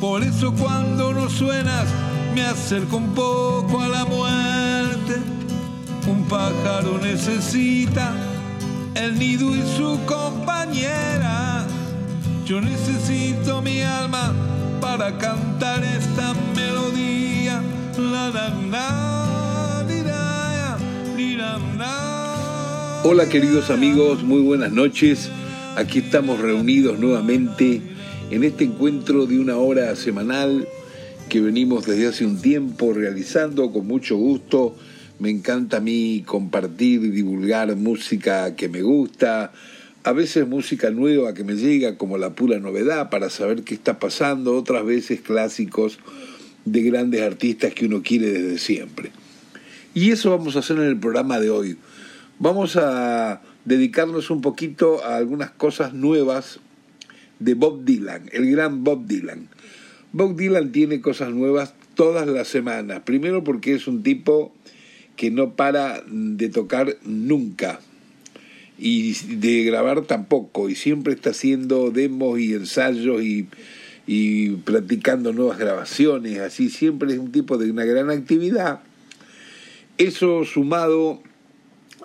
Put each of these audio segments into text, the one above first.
Por eso cuando no suenas me acerco un poco a la muerte. Un pájaro necesita el nido y su compañera. Yo necesito mi alma para cantar esta melodía. La, la, la, la. Hola queridos amigos, muy buenas noches. Aquí estamos reunidos nuevamente en este encuentro de una hora semanal que venimos desde hace un tiempo realizando con mucho gusto. Me encanta a mí compartir y divulgar música que me gusta, a veces música nueva que me llega como la pura novedad para saber qué está pasando, otras veces clásicos de grandes artistas que uno quiere desde siempre. Y eso vamos a hacer en el programa de hoy. Vamos a dedicarnos un poquito a algunas cosas nuevas de Bob Dylan, el gran Bob Dylan. Bob Dylan tiene cosas nuevas todas las semanas. Primero porque es un tipo que no para de tocar nunca y de grabar tampoco y siempre está haciendo demos y ensayos y, y practicando nuevas grabaciones, así siempre es un tipo de una gran actividad. Eso sumado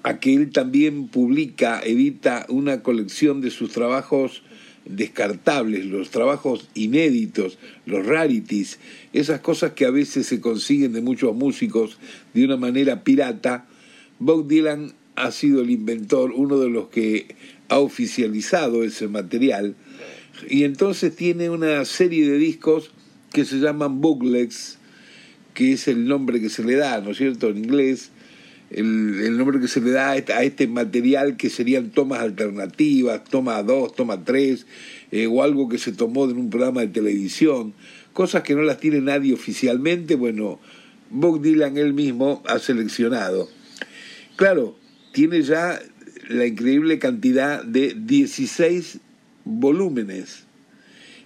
a que él también publica, edita una colección de sus trabajos descartables, los trabajos inéditos, los rarities, esas cosas que a veces se consiguen de muchos músicos de una manera pirata, Bob Dylan ha sido el inventor, uno de los que ha oficializado ese material, y entonces tiene una serie de discos que se llaman booklets, que es el nombre que se le da, ¿no es cierto?, en inglés, el, nombre que se le da a este material que serían tomas alternativas, toma 2, toma 3, eh, o algo que se tomó en un programa de televisión, cosas que no las tiene nadie oficialmente, bueno, Bob Dylan él mismo ha seleccionado. Claro, tiene ya la increíble cantidad de 16 volúmenes.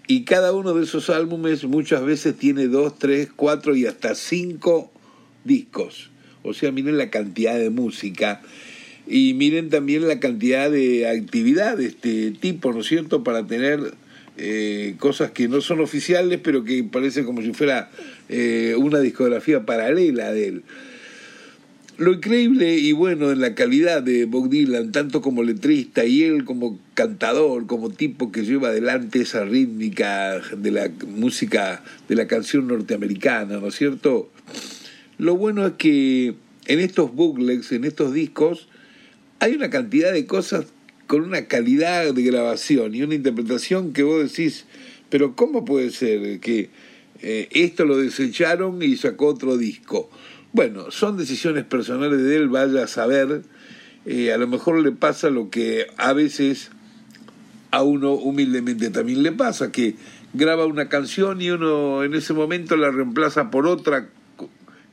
Y cada uno de esos álbumes muchas veces tiene 2, 3, 4 y hasta 5 discos. O sea, miren la cantidad de música y miren también la cantidad de actividad de este tipo, ¿no es cierto?, para tener eh, cosas que no son oficiales, pero que parece como si fuera eh, una discografía paralela de él. Lo increíble y bueno en la calidad de Bob Dylan, tanto como letrista y él como cantador, como tipo que lleva adelante esa rítmica de la música, de la canción norteamericana, ¿no es cierto? Lo bueno es que en estos booklets, en estos discos, hay una cantidad de cosas con una calidad de grabación y una interpretación que vos decís, pero ¿cómo puede ser que eh, esto lo desecharon y sacó otro disco? Bueno, son decisiones personales de él, vaya a saber, eh, a lo mejor le pasa lo que a veces a uno humildemente también le pasa, que graba una canción y uno en ese momento la reemplaza por otra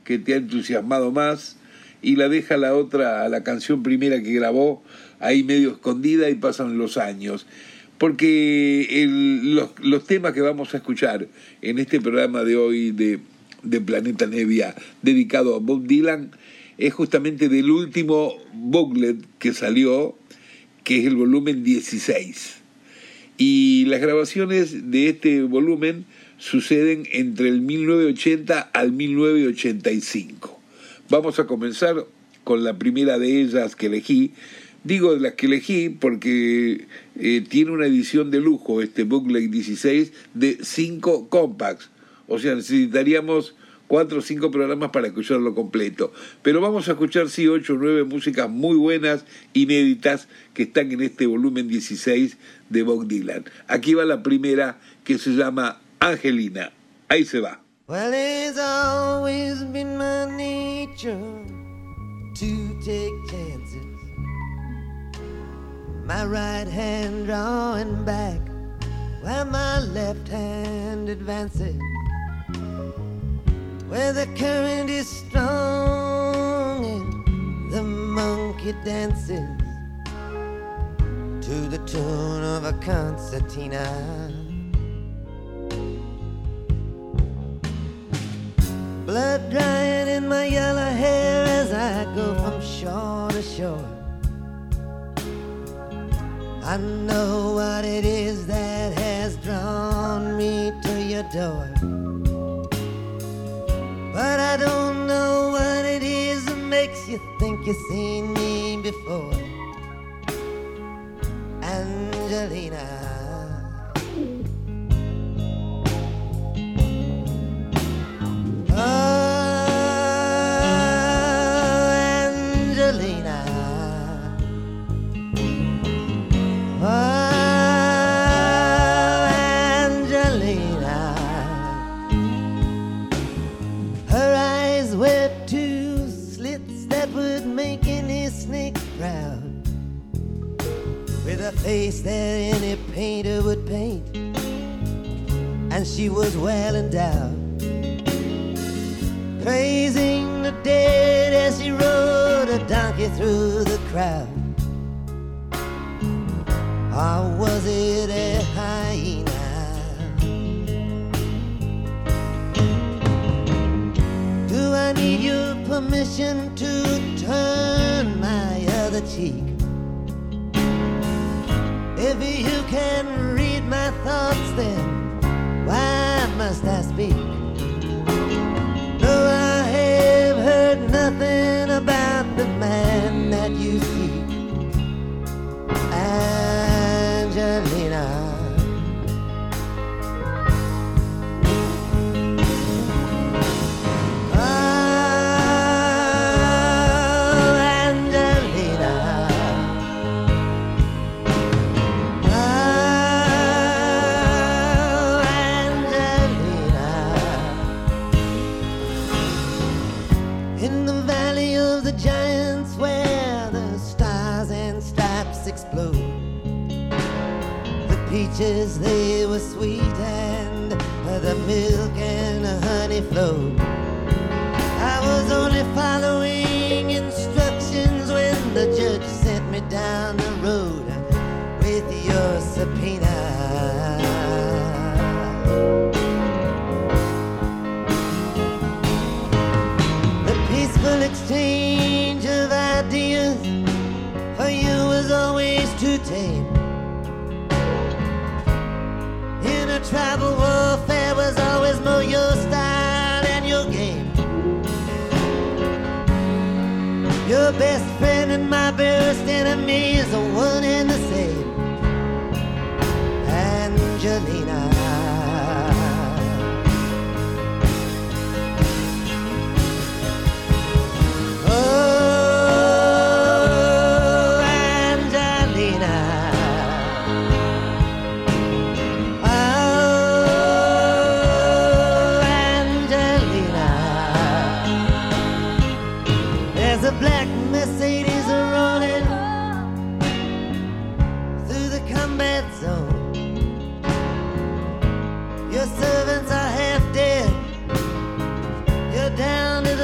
que te ha entusiasmado más y la deja la otra, a la canción primera que grabó, ahí medio escondida y pasan los años. Porque los, los, temas que vamos a escuchar en este programa de hoy de, de Planeta Nevia, dedicado a Bob Dylan, es justamente del último booklet que salió, que es el volumen 16. Y las grabaciones de este volumen suceden entre el 1980 al 1985. Vamos a comenzar con la primera de ellas que elegí. Digo de las que elegí porque eh, tiene una edición de lujo, este Booklet 16, de 5 compacts. O sea, necesitaríamos cuatro o cinco programas para escucharlo completo. Pero vamos a escuchar, sí, ocho o nueve músicas muy buenas, inéditas, que están en este volumen 16 de Bob Dylan. Aquí va la primera, que se llama Angelina. Ahí se va. Well, it's always been my nature to take chances. My right hand drawing back while my left hand advances where the current is strong and the monkey dances to the tune of a concertina. Blood drying in my yellow hair as I go from shore to shore. I know what it is that has drawn me to your door. But I don't know what it is that makes you think you've seen me before. Angelina. Face that any painter would paint. And she was well endowed. Praising the dead as she rode a donkey through the crowd. Or was it a hyena? Do I need your permission to turn my other cheek? If you can read my thoughts, then why must I speak? Though I have heard nothing about the man that you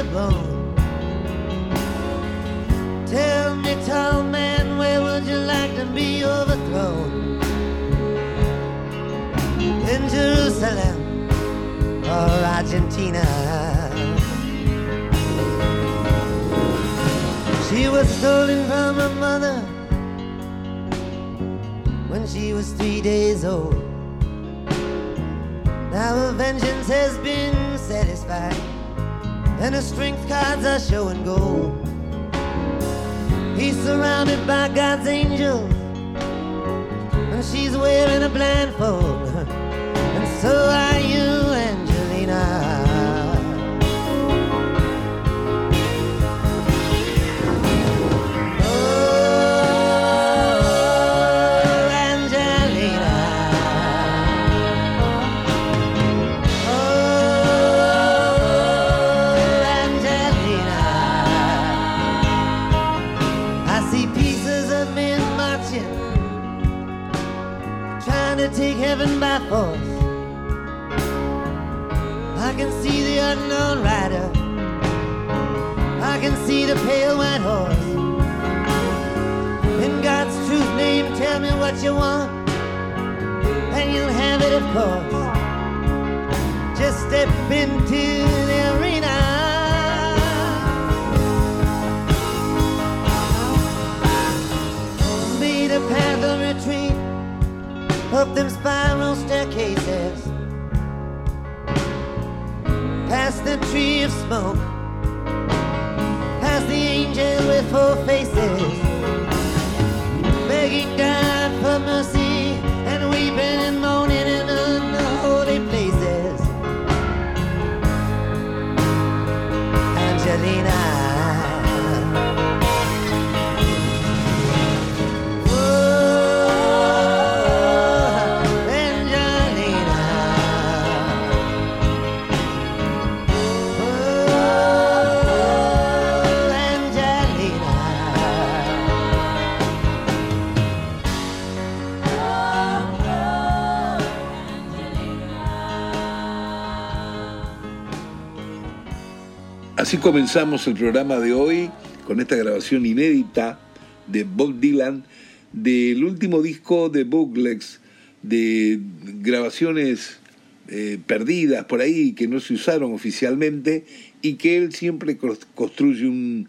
the bone. Tell me, tall man, where would you like to be overthrown? In Jerusalem or Argentina? She was stolen from her mother when she was three days old. Now her vengeance has been satisfied, and her strength cards are showing gold. He's surrounded by God's angels, and she's wearing a blindfold. And so are you, Angelina. What you want, and you'll have it, of course. Just step into the arena. Be the path of retreat up them spiral staircases, past the tree of smoke, past the angel with four faces, Así comenzamos el programa de hoy con esta grabación inédita de Bob Dylan del último disco de Booklegs, de grabaciones eh, perdidas por ahí que no se usaron oficialmente y que él siempre construye un-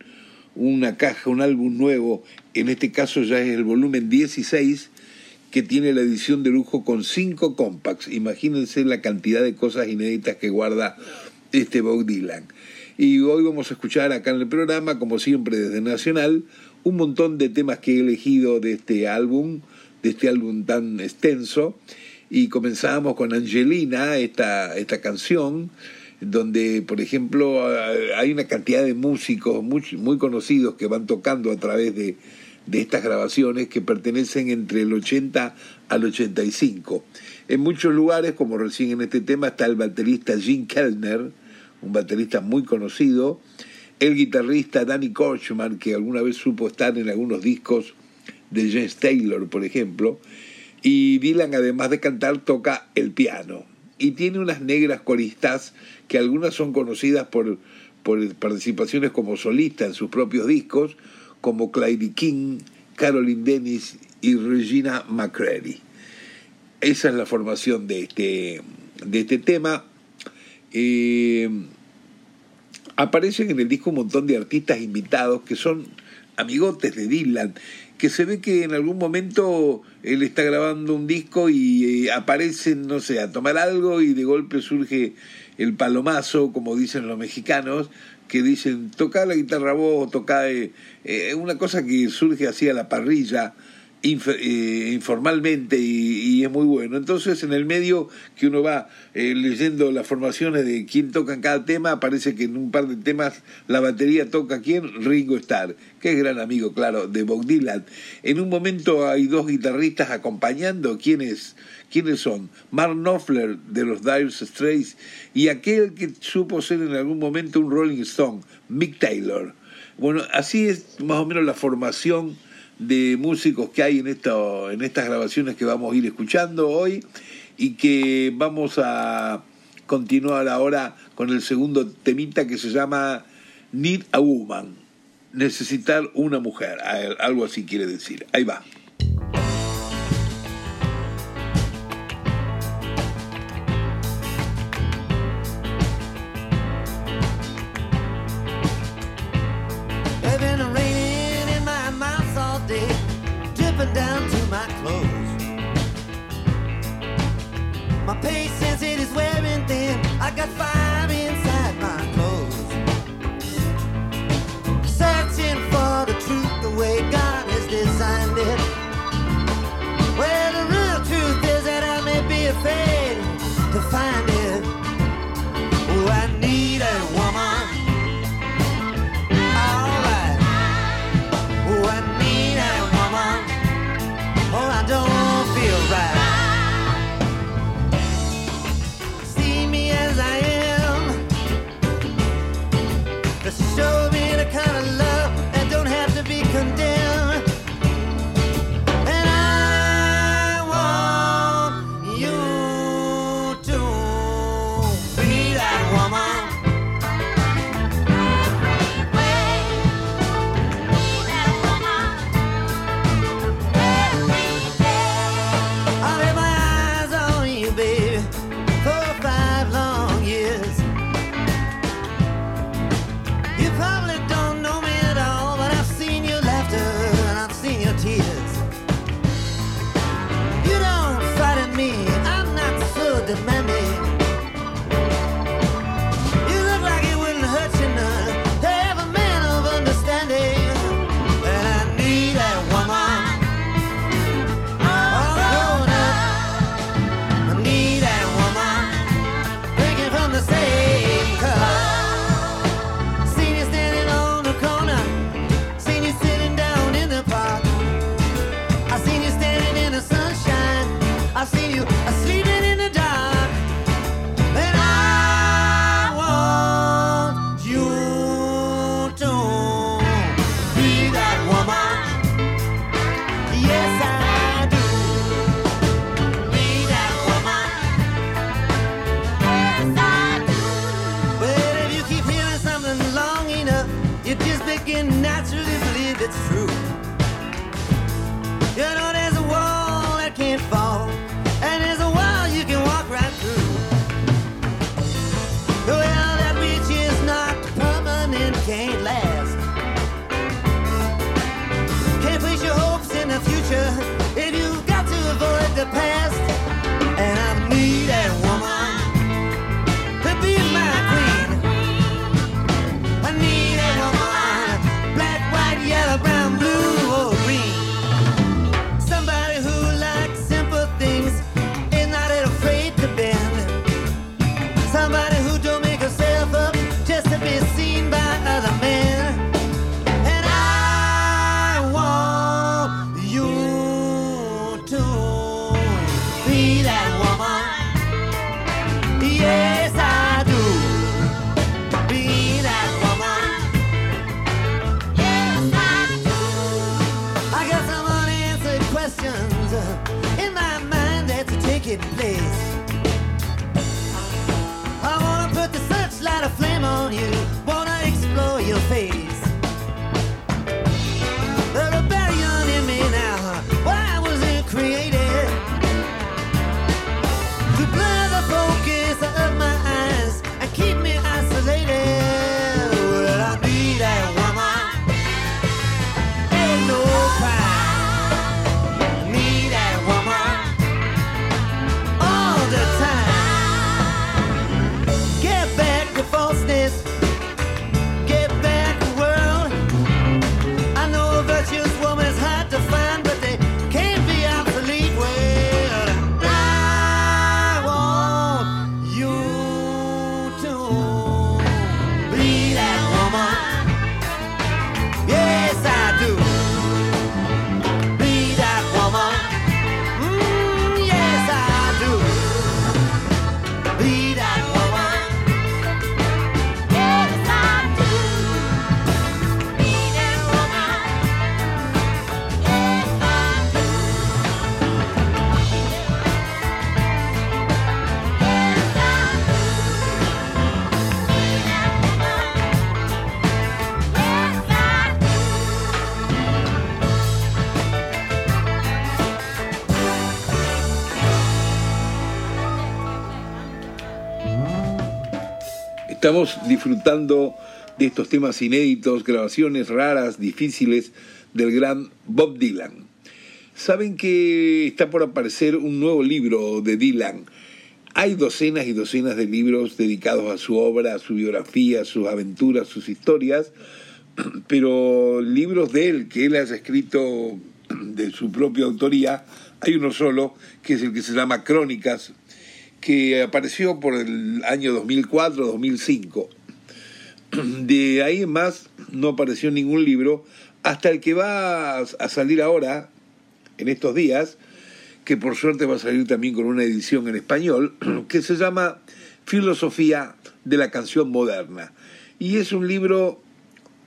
una caja, un álbum nuevo. En este caso ya es el volumen 16 que tiene la edición de lujo con cinco compacts. Imagínense la cantidad de cosas inéditas que guarda este Bob Dylan. Y hoy vamos a escuchar acá en el programa, como siempre desde Nacional, un montón de temas que he elegido de este álbum, de este álbum tan extenso. Y comenzamos con Angelina, esta, esta canción, donde, por ejemplo, hay una cantidad de músicos muy, muy conocidos que van tocando a través de, de estas grabaciones que pertenecen entre el 80 al 85. En muchos lugares, como recién en este tema, está el baterista Jim Kellner, un baterista muy conocido, el guitarrista Danny Korchman, que alguna vez supo estar en algunos discos de James Taylor, por ejemplo, y Dylan, además de cantar, toca el piano. Y tiene unas negras coristas que algunas son conocidas por, por participaciones como solista en sus propios discos, como Clyde King, Caroline Dennis y Regina McCready. Esa es la formación de este, de este tema. Eh, aparecen en el disco un montón de artistas invitados que son amigotes de Dylan, que se ve que en algún momento él está grabando un disco y eh, aparecen, no sé, a tomar algo y de golpe surge el palomazo, como dicen los mexicanos, que dicen, toca la guitarra vos, toca eh, eh, una cosa que surge así a la parrilla, eh, informalmente y, es muy bueno. Entonces en el medio que uno va eh, leyendo las formaciones de quién toca en cada tema, aparece que en un par de temas la batería toca quién, Ringo Starr, que es gran amigo, claro, de Bob Dylan. En un momento hay dos guitarristas acompañando, ¿quiénes, quiénes son? Mark Knopfler de los Dire Straits y aquel que supo ser en algún momento un Rolling Stone, Mick Taylor. Bueno, así es más o menos la formación de músicos que hay en, esto, en estas grabaciones que vamos a ir escuchando hoy y que vamos a continuar ahora con el segundo temita que se llama Need a Woman, necesitar una mujer, algo así quiere decir. Ahí va. Estamos disfrutando de estos temas inéditos, grabaciones raras, difíciles del gran Bob Dylan. Saben que está por aparecer un nuevo libro de Dylan. Hay docenas y docenas de libros dedicados a su obra, a su biografía, a sus aventuras, sus historias, pero libros de él que él haya escrito de su propia autoría, hay uno solo, que es el que se llama Crónicas, que apareció por el año 2004-2005. De ahí en más no apareció ningún libro, hasta el que va a salir ahora, en estos días, que por suerte va a salir también con una edición en español, que se llama Filosofía de la canción moderna. Y es un libro,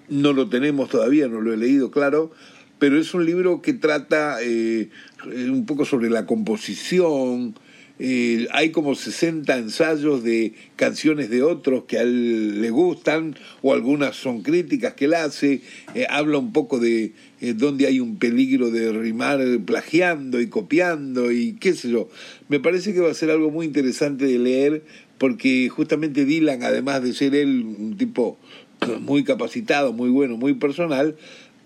no lo tenemos todavía, no lo he leído, claro, pero es un libro que trata eh, un poco sobre la composición, eh, hay como 60 ensayos de canciones de otros que a él le gustan o algunas son críticas que él hace, eh, habla un poco de eh, dónde hay un peligro de rimar plagiando y copiando y qué sé yo. Me parece que va a ser algo muy interesante de leer porque justamente Dylan, además de ser él un tipo muy capacitado, muy bueno, muy personal,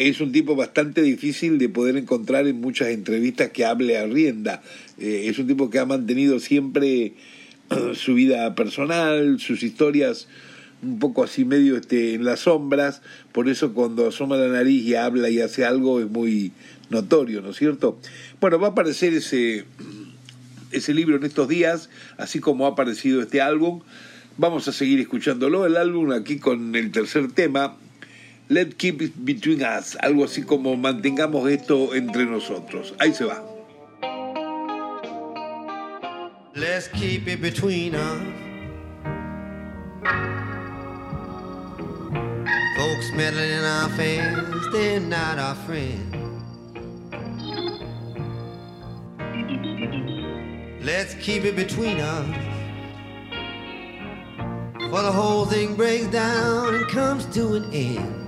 es un tipo bastante difícil de poder encontrar en muchas entrevistas que hable a rienda. Eh, es un tipo que ha mantenido siempre su vida personal, sus historias un poco así medio este, en las sombras, por eso cuando asoma la nariz y habla y hace algo es muy notorio, ¿no es cierto? Bueno, va a aparecer ese, ese libro en estos días, así como ha aparecido este álbum. Vamos a seguir escuchándolo, el álbum aquí con el tercer tema, Let's Keep It Between Us, algo así como mantengamos esto entre nosotros. Ahí se va. Let's keep it between us. Folks meddling in our affairs, they're not our friends. Let's keep it between us. For the whole thing breaks down and comes to an end.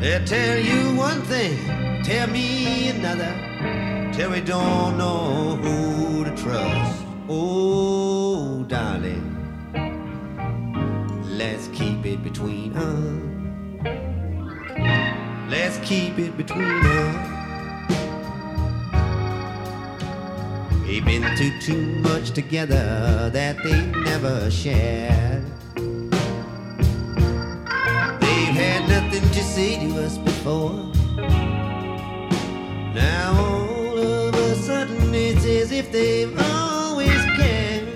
They'll tell you one thing, tell me another, till we don't know who to trust. Oh, darling, let's keep it between us. Let's keep it between us. They've been through too much together that they never shared. Had nothing to say to us before. Now all of a sudden it's as if they've always cared.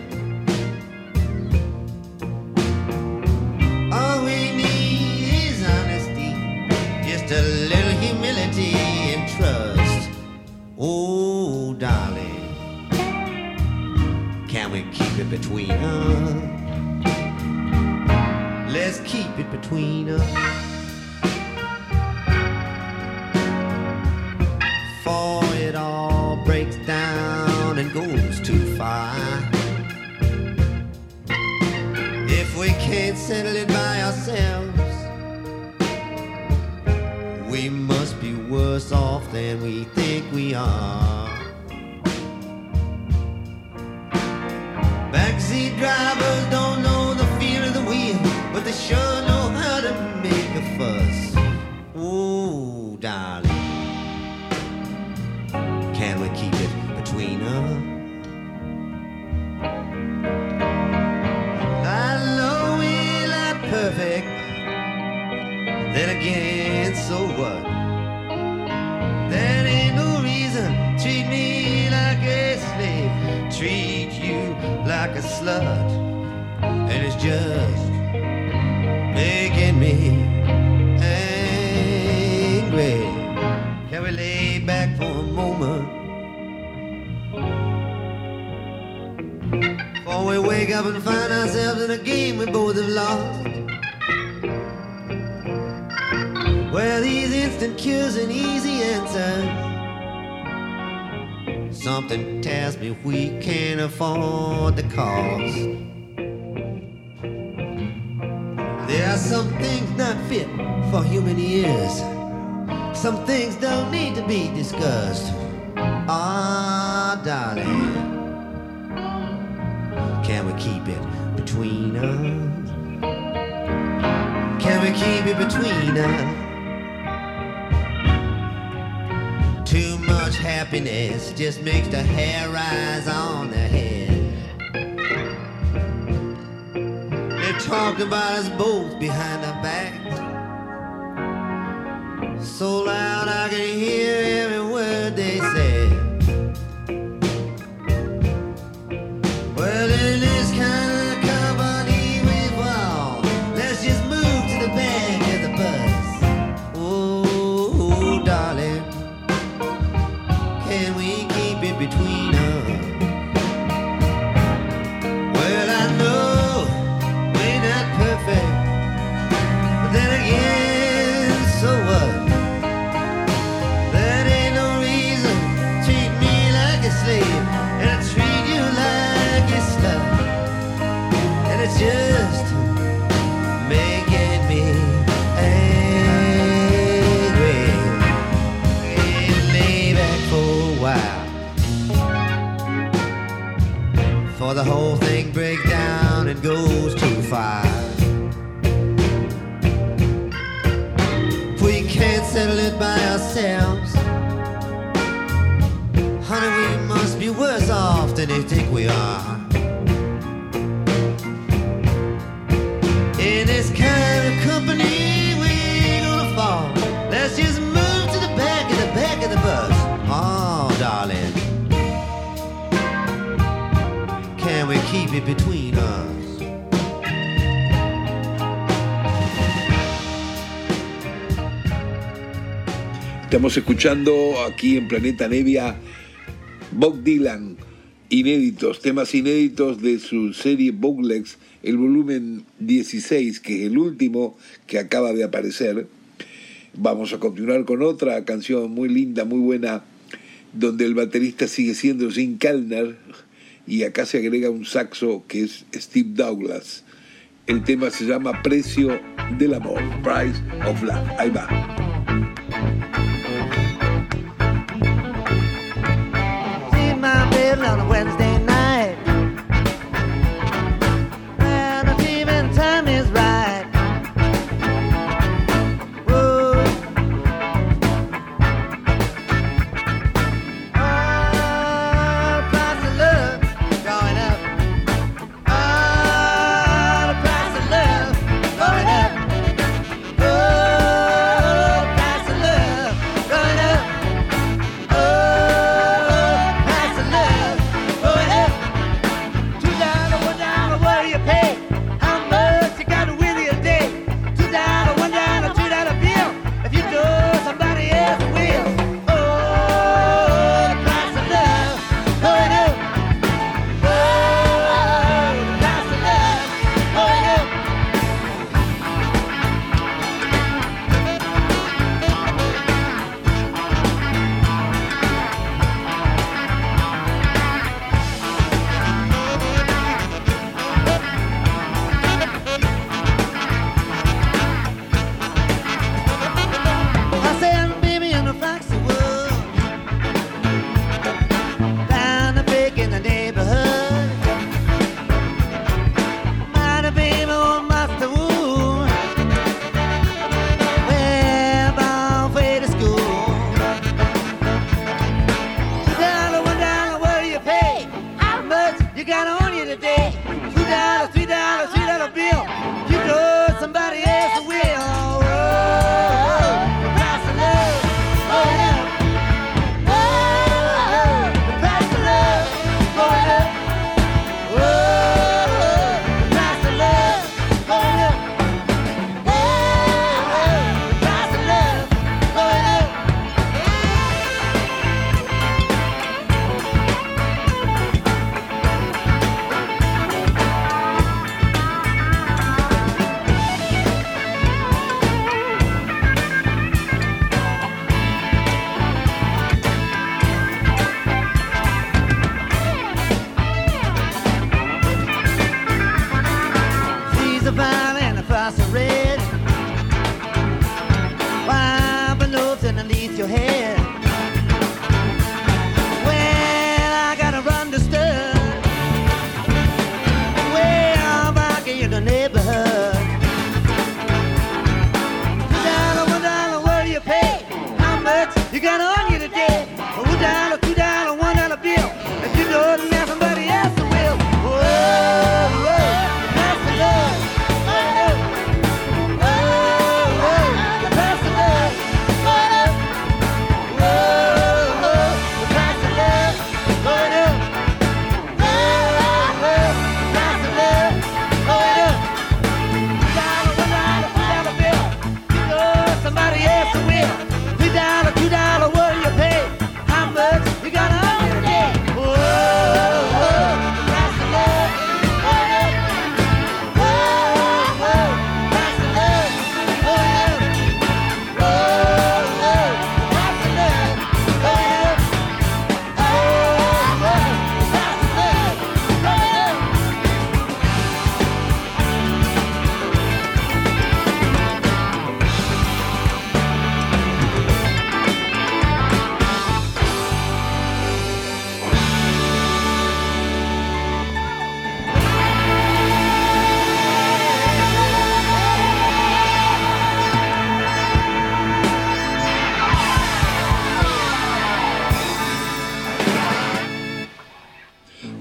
All we need is honesty, just a little humility and trust. Oh, darling, can we keep it between us? Let's keep it between us. For it all breaks down and goes too far. If we can't settle it by ourselves, we must be worse off than we think we are. Backseat drivers don't between us? I know we're not perfect. Then again, so what? That ain't no reason. Treat me like a slave. Treat you like a slut. Up and find ourselves in a game we both have lost. Where these instant cures and easy answers. Something tells me we can't afford the cost. There are some things not fit for human ears. Some things don't need to be discussed. Ah, darling, between us? Too much happiness just makes the hair rise on the head. They talked about us both behind our backs. So loud I can hear every can we keep it between us? For the whole thing breaks down and goes too far. We can't settle it by ourselves, honey, we must be worse off than they think we are. Between us? Estamos escuchando aquí en Planeta Nevia Bob Dylan, inéditos, temas inéditos de su serie Bootlegs, el volumen 16, que es el último que acaba de aparecer. Vamos a continuar con otra canción muy linda, muy buena, donde el baterista sigue siendo Jim Kellner y acá se agrega un saxo que es Steve Douglas. El tema se llama Precio del Amor, Price of Love. Ahí va.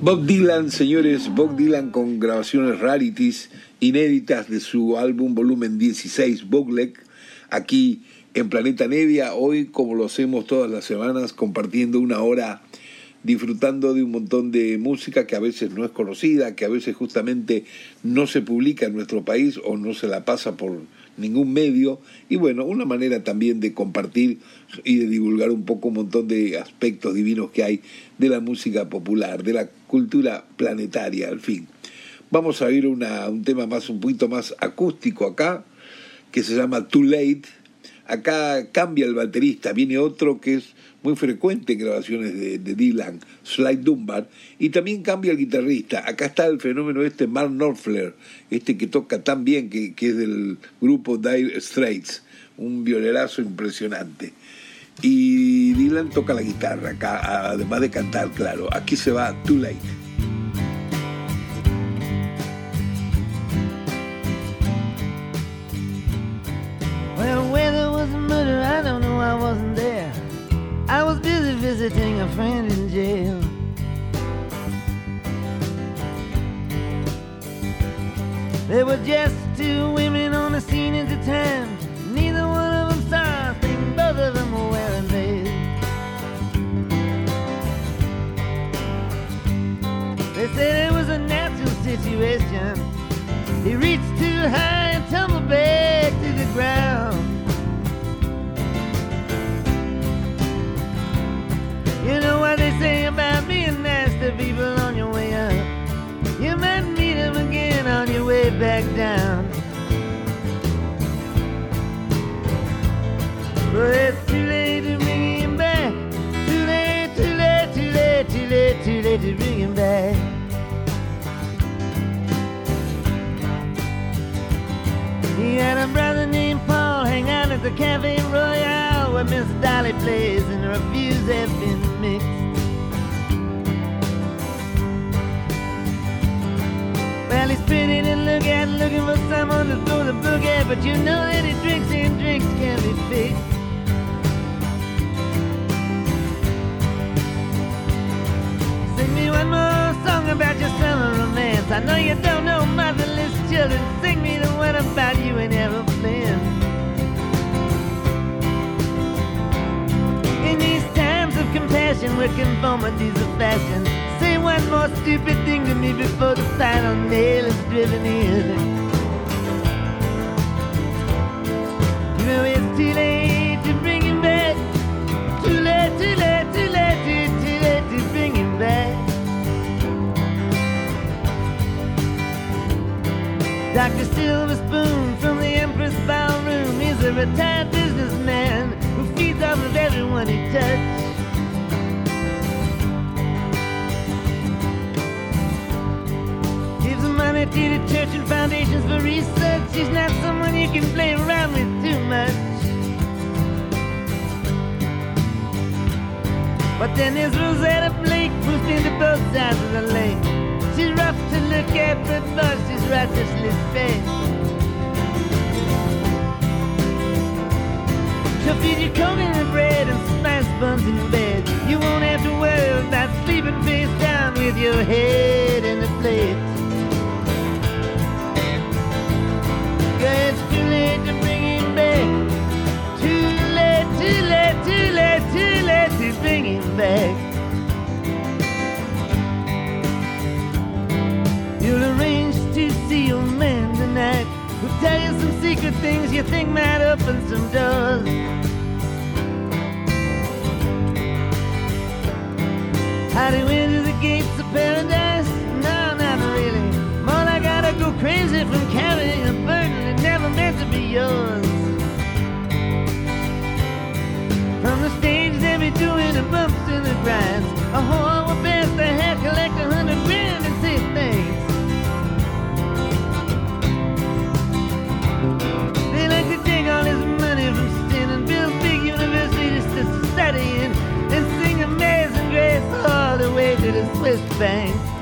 Bob Dylan, señores, Bob Dylan con grabaciones rarities inéditas de su álbum volumen 16, Bogleg, aquí en Planeta Nevia, hoy como lo hacemos todas las semanas, compartiendo una hora, disfrutando de un montón de música que a veces no es conocida, que a veces justamente no se publica en nuestro país o no se la pasa por ningún medio. Y bueno, una manera también de compartir y de divulgar un poco un montón de aspectos divinos que hay de la música popular, de la cultura planetaria, al fin. Vamos a oír una, un tema más, un poquito más acústico acá, que se llama Too Late, Acá cambia el baterista, viene otro que es muy frecuente en grabaciones de, Dylan, Slide Dunbar, y también cambia el guitarrista. Acá está el fenómeno este Mark Knopfler, este que toca tan bien, que, es del grupo Dire Straits, un violerazo impresionante. Y Dylan toca la guitarra, acá, además de cantar, claro. Aquí se va Too Late. visiting a friend in jail. There were just two women on the scene at the time. Cafe Royale where Miss Dolly plays, and the reviews have been mixed. Well, he's pretty to look at, looking for someone to throw the book at, but you know that he drinks and drinks can be fixed. Sing me one more song about your summer romance. I know you don't know motherless children. Sing me the one about you and aeroplanes. Compassion where conformities are fashion, say one more stupid thing to me before the final nail is driven in. You know it's too late to bring him back. Too late, too late, too late, too, too late to bring him back. Dr. Silver Spoon from the Empress Ballroom is a retired businessman who feeds off of everyone he touches. Money to church and foundations for research. He's not someone you can play around with too much. But then there's Rosetta Blake, who's been to both sides of the lake. She's rough to look at, but but she's righteously fair. She'll feed you coconut bread and spice buns in bed. You won't have to worry about sleeping face down with your head in the plate. Too late to bring him back. You'll arrange to see your man tonight. He'll tell you some secret things you think might open some doors. How do enter the gates of paradise? No, not really. More like I gotta go crazy from carrying a burden that never meant to be yours. Doing the bumps and the grinds. A whore will best the head, collect a hundred grand and say thanks. They like to take all his money from sin and build big universities to study in and sing amazing grace all the way to the Swiss bank.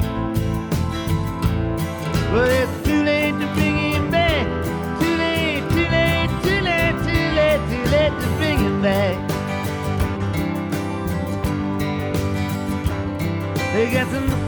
Get them.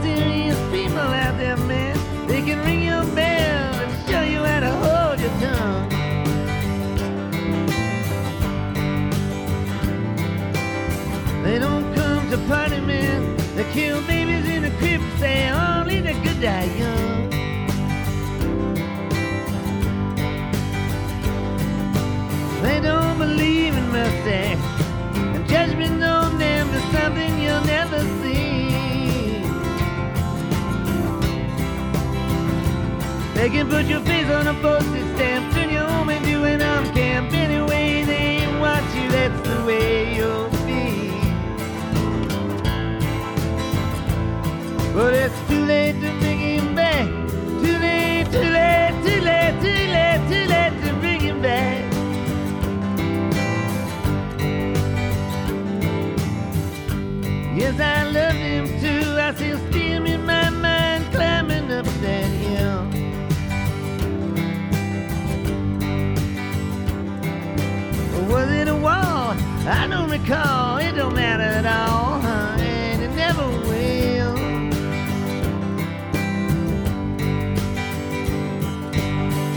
They can put your face on a postage stamp, turn you home into an arm camp any way they want you, that's the way you'll be. But it's too late to bring him back. Too late, too late, too late, too late, too late to bring him back. Yes, I love him too. I still I. It don't matter at all, huh? and it never will.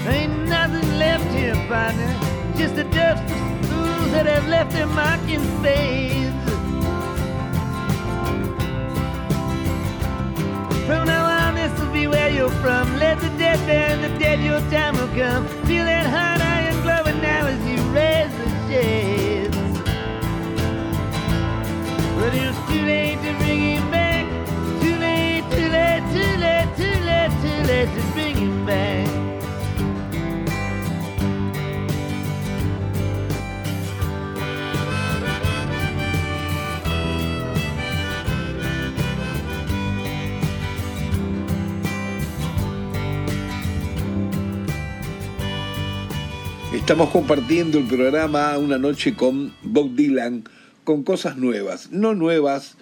Ain't nothing left here, partner. Just the dust of fools that have left their mark in spades. From now on, this will be where you're from. Let the dead Estamos compartiendo el programa Una noche con Bob Dylan, con cosas nuevas. No nuevas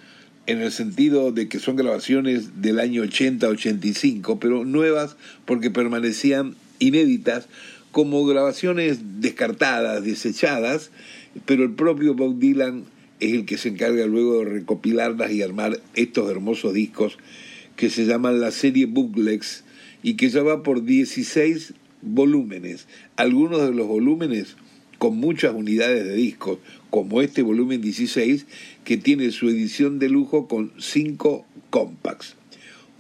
en el sentido de que son grabaciones del año 80-85, pero nuevas porque permanecían inéditas como grabaciones descartadas, desechadas, pero el propio Bob Dylan es el que se encarga luego de recopilarlas y armar estos hermosos discos que se llaman la serie Booklegs y que ya va por 16 volúmenes. Algunos de los volúmenes con muchas unidades de discos, como este volumen 16, que tiene su edición de lujo con 5 compacts.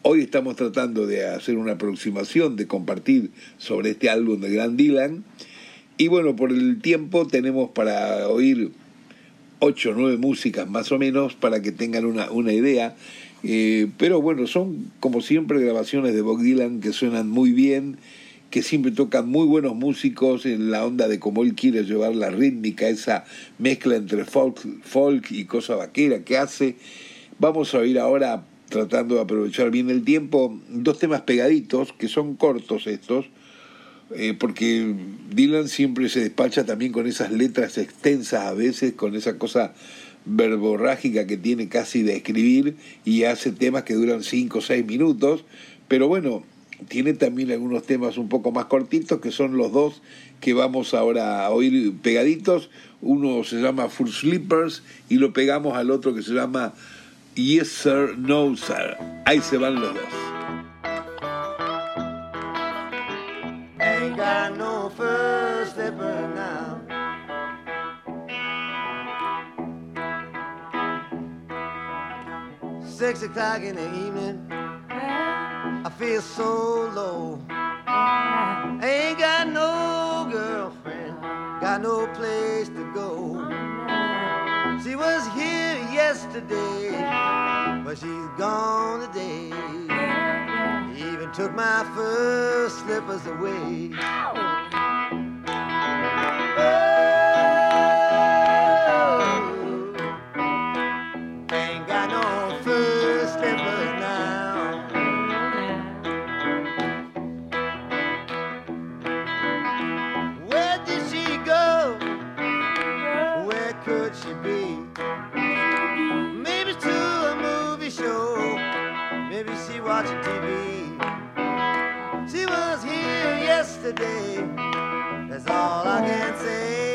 Hoy estamos tratando de hacer una aproximación, de compartir sobre este álbum de Grand Dylan. Y bueno, por el tiempo tenemos para oír 8 o 9 músicas más o menos para que tengan una, una idea. Eh, pero bueno, son como siempre grabaciones de Bob Dylan que suenan muy bien que siempre tocan muy buenos músicos en la onda de cómo él quiere llevar la rítmica, esa mezcla entre folk, folk y cosa vaquera que hace. Vamos a oír ahora, tratando de aprovechar bien el tiempo, dos temas pegaditos, que son cortos estos, eh, porque Dylan siempre se despacha también con esas letras extensas a veces, con esa cosa verborrágica que tiene casi de escribir y hace temas que duran cinco o seis minutos, pero bueno, tiene también algunos temas un poco más cortitos, que son los dos que vamos ahora a oír pegaditos. Uno se llama Full Slippers y lo pegamos al otro que se llama Yes Sir, No Sir. Ahí se van los dos. Six o'clock in the evening, I feel so low. Ain't got no girlfriend, got no place to go. She was here yesterday, but she's gone today. Even took my first slippers away. That's all I can say.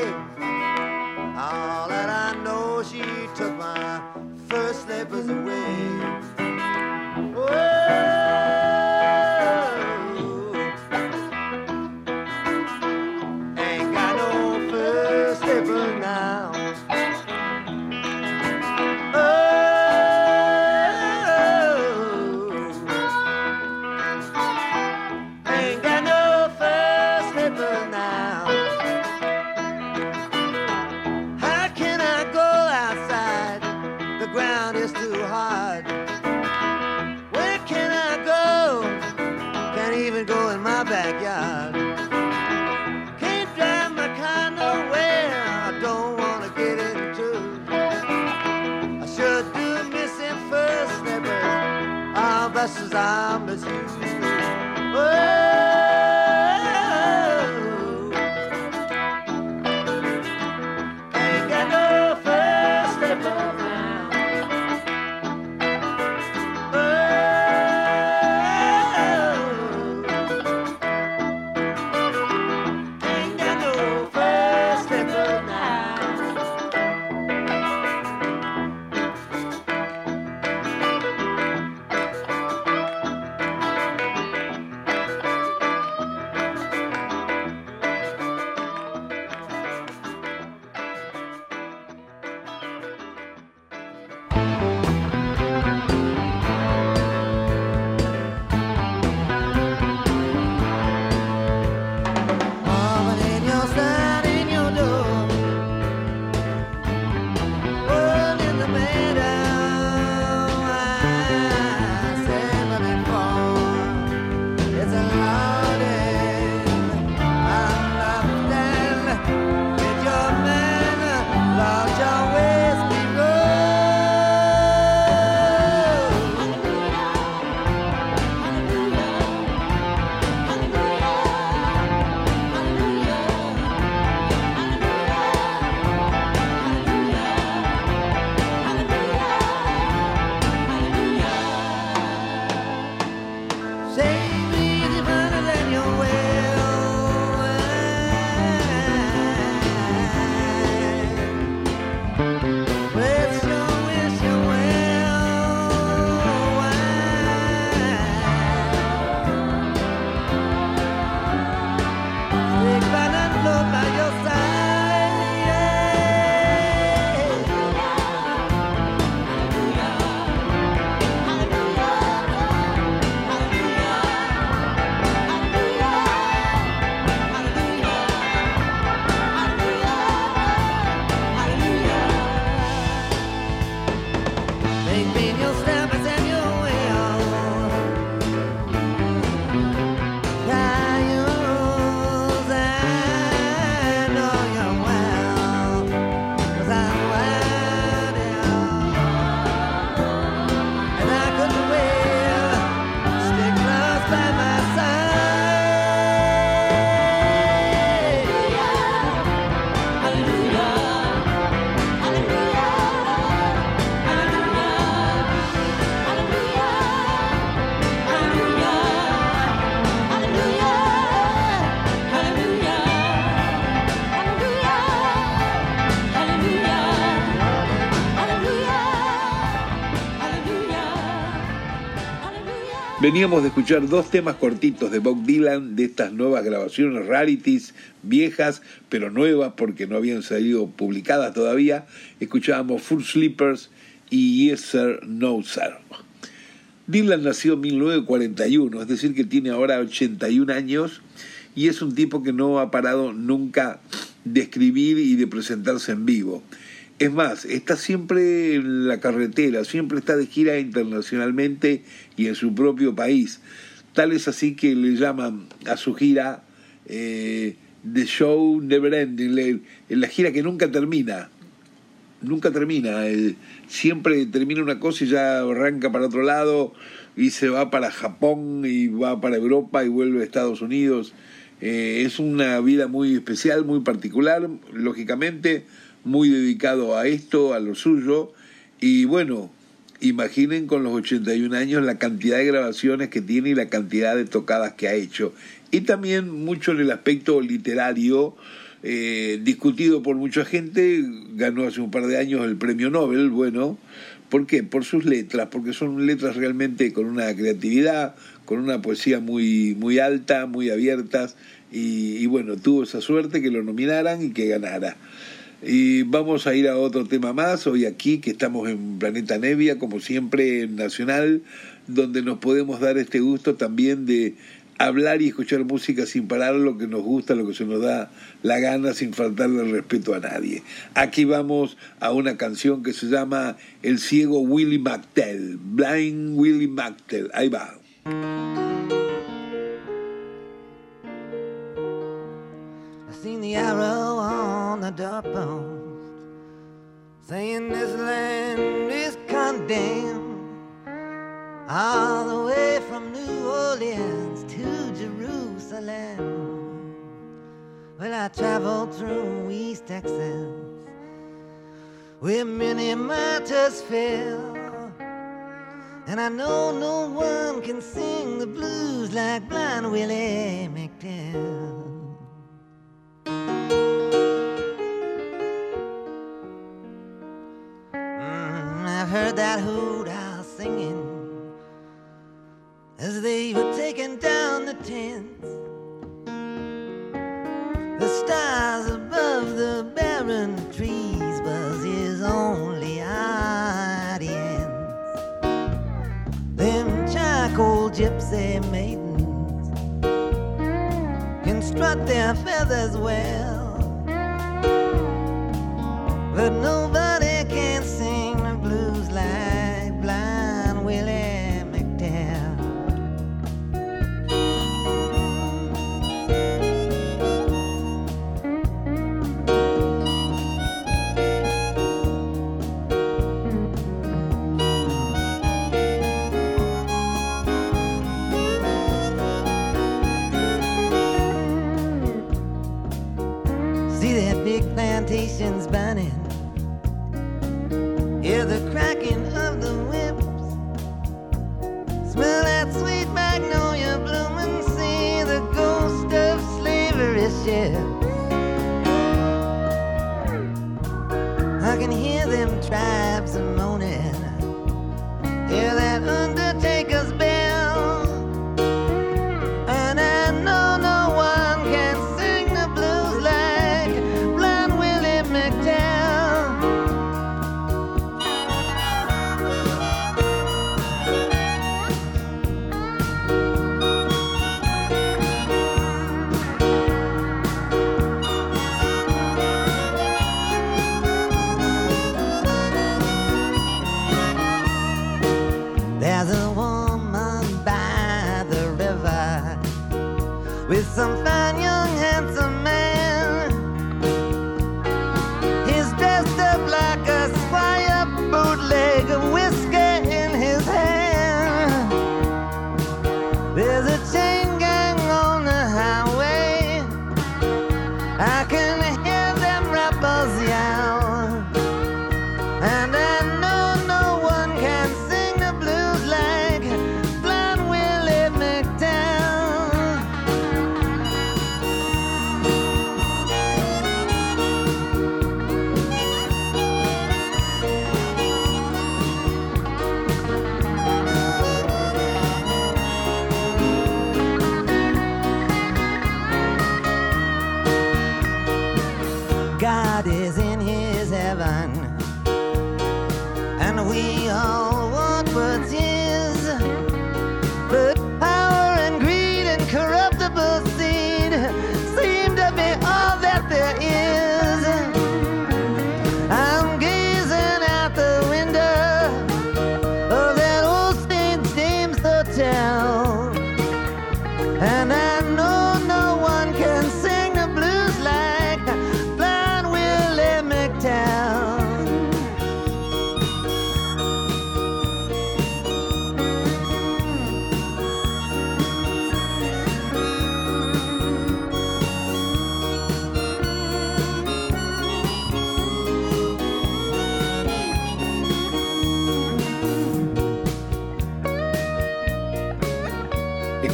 Veníamos de escuchar dos temas cortitos de Bob Dylan de estas nuevas grabaciones rarities, viejas, pero nuevas porque no habían salido publicadas todavía. Escuchábamos Full Sleepers y Yes Sir, No Sir. Dylan nació en 1941, es decir, que tiene ahora 81 años y es un tipo que no ha parado nunca de escribir y de presentarse en vivo. Es más, está siempre en la carretera, siempre está de gira internacionalmente y en su propio país. Tal es así que le llaman a su gira eh, The Show Never Ending, la gira que nunca termina. Nunca termina, eh, siempre termina una cosa y ya arranca para otro lado y se va para Japón y va para Europa y vuelve a Estados Unidos. Eh, es una vida muy especial, muy particular, lógicamente, muy dedicado a esto, a lo suyo. Y bueno, imaginen con los 81 años la cantidad de grabaciones que tiene y la cantidad de tocadas que ha hecho. Y también mucho en el aspecto literario, eh, discutido por mucha gente, ganó hace un par de años el premio Nobel, bueno, ¿por qué? Por sus letras, porque son letras realmente con una creatividad, con una poesía muy, muy alta, muy abiertas, y, y bueno, tuvo esa suerte que lo nominaran y que ganara. Y vamos a ir a otro tema más, hoy aquí que estamos en Planeta Nevia, como siempre en Nacional, donde nos podemos dar este gusto también de hablar y escuchar música sin parar lo que nos gusta, lo que se nos da la gana, sin faltarle respeto a nadie. Aquí vamos a una canción que se llama El ciego Willie McTell, Blind Willie McTell, ahí va. I seen the arrow murder saying this land is condemned all the way from New Orleans to Jerusalem. Well, I traveled through East Texas where many martyrs fell. And I know no one can sing the blues like Blind Willie McDowell. Heard that hoot owl singing as they were taking down the tents. The stars above the barren trees was his only audience. Them charcoal gypsy maidens can strut their feathers well, but nobody plantations burning. Hear the cracking of the whips. Smell that sweet magnolia blooming. See the ghost of slavery ships. I can hear them tribes heaven,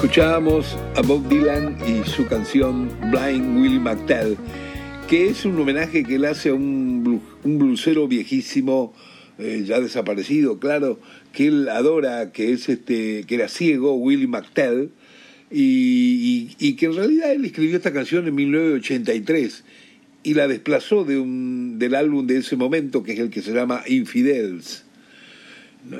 Escuchábamos a Bob Dylan y su canción Blind Willie McTell, que es un homenaje que él hace a un, un blusero viejísimo, eh, ya desaparecido, claro, que él adora, que es este, que era ciego, Willie McTell, y, que en realidad él escribió esta canción en 1983 y la desplazó de un, del álbum de ese momento, que es el que se llama Infidels.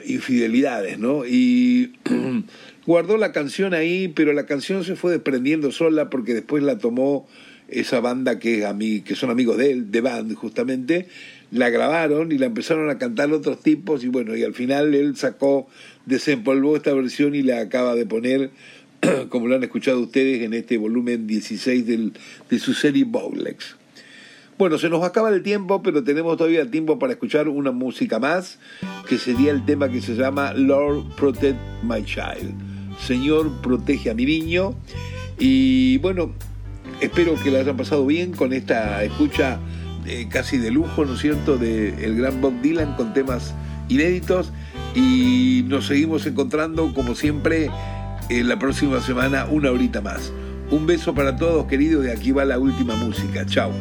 infidelidades, ¿no? Y guardó la canción ahí, pero la canción se fue desprendiendo sola porque después la tomó esa banda que, es ami- que son amigos de él, de Band justamente, la grabaron y la empezaron a cantar otros tipos y bueno, y al final él sacó, desempolvó esta versión y la acaba de poner, como lo han escuchado ustedes, en este volumen 16 del, de su serie Bowlex. Bueno, se nos acaba el tiempo, pero tenemos todavía tiempo para escuchar una música más, que sería el tema que se llama Lord Protect My Child. Señor, protege a mi niño. Y bueno, espero que la hayan pasado bien con esta escucha eh, casi de lujo, ¿no es cierto?, de el gran Bob Dylan con temas inéditos y nos seguimos encontrando como siempre en la próxima semana una horita más. Un beso para todos queridos y aquí va la última música. Chao.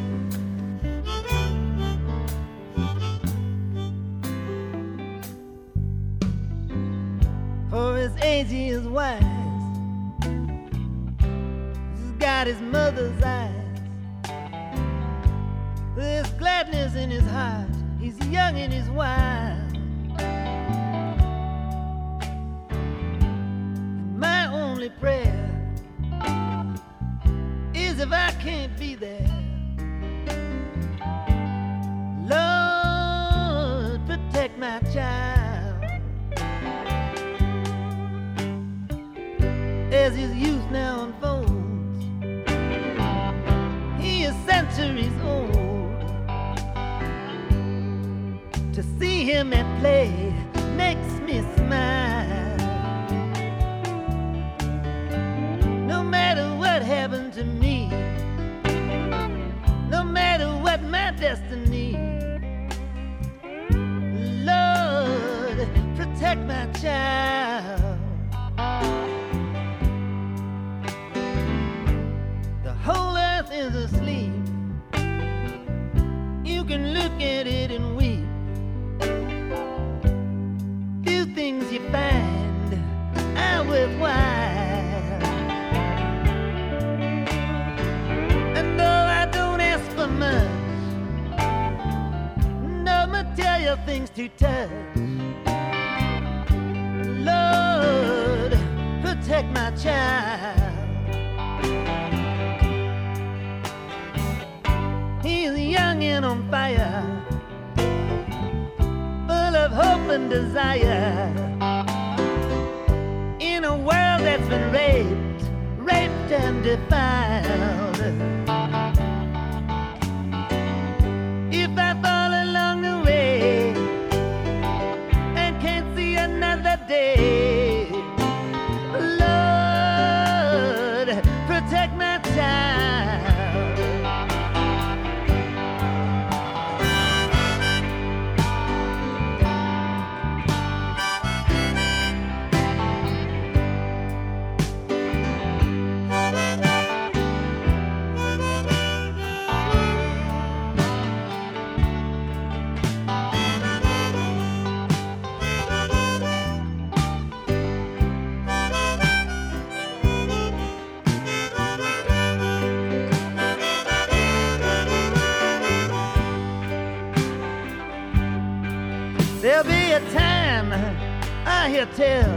Wise. He's got his mother's eyes. There's gladness in his heart. He's young and he's wild. My only prayer is if I can't be there. Lord, protect my child. As his youth now unfolds, he is centuries old. To see him at play makes me smile. No matter what happened to me, no matter what my destiny, Lord, protect my child. Whole is asleep. You can look at it and weep. Few things you find are worthwhile. And though I don't ask for much, no material things to touch. Lord, protect my child. Young and on fire, full of hope and desire. In a world that's been raped, raped and defiled. If I fall along the way and can't see another day, you tell.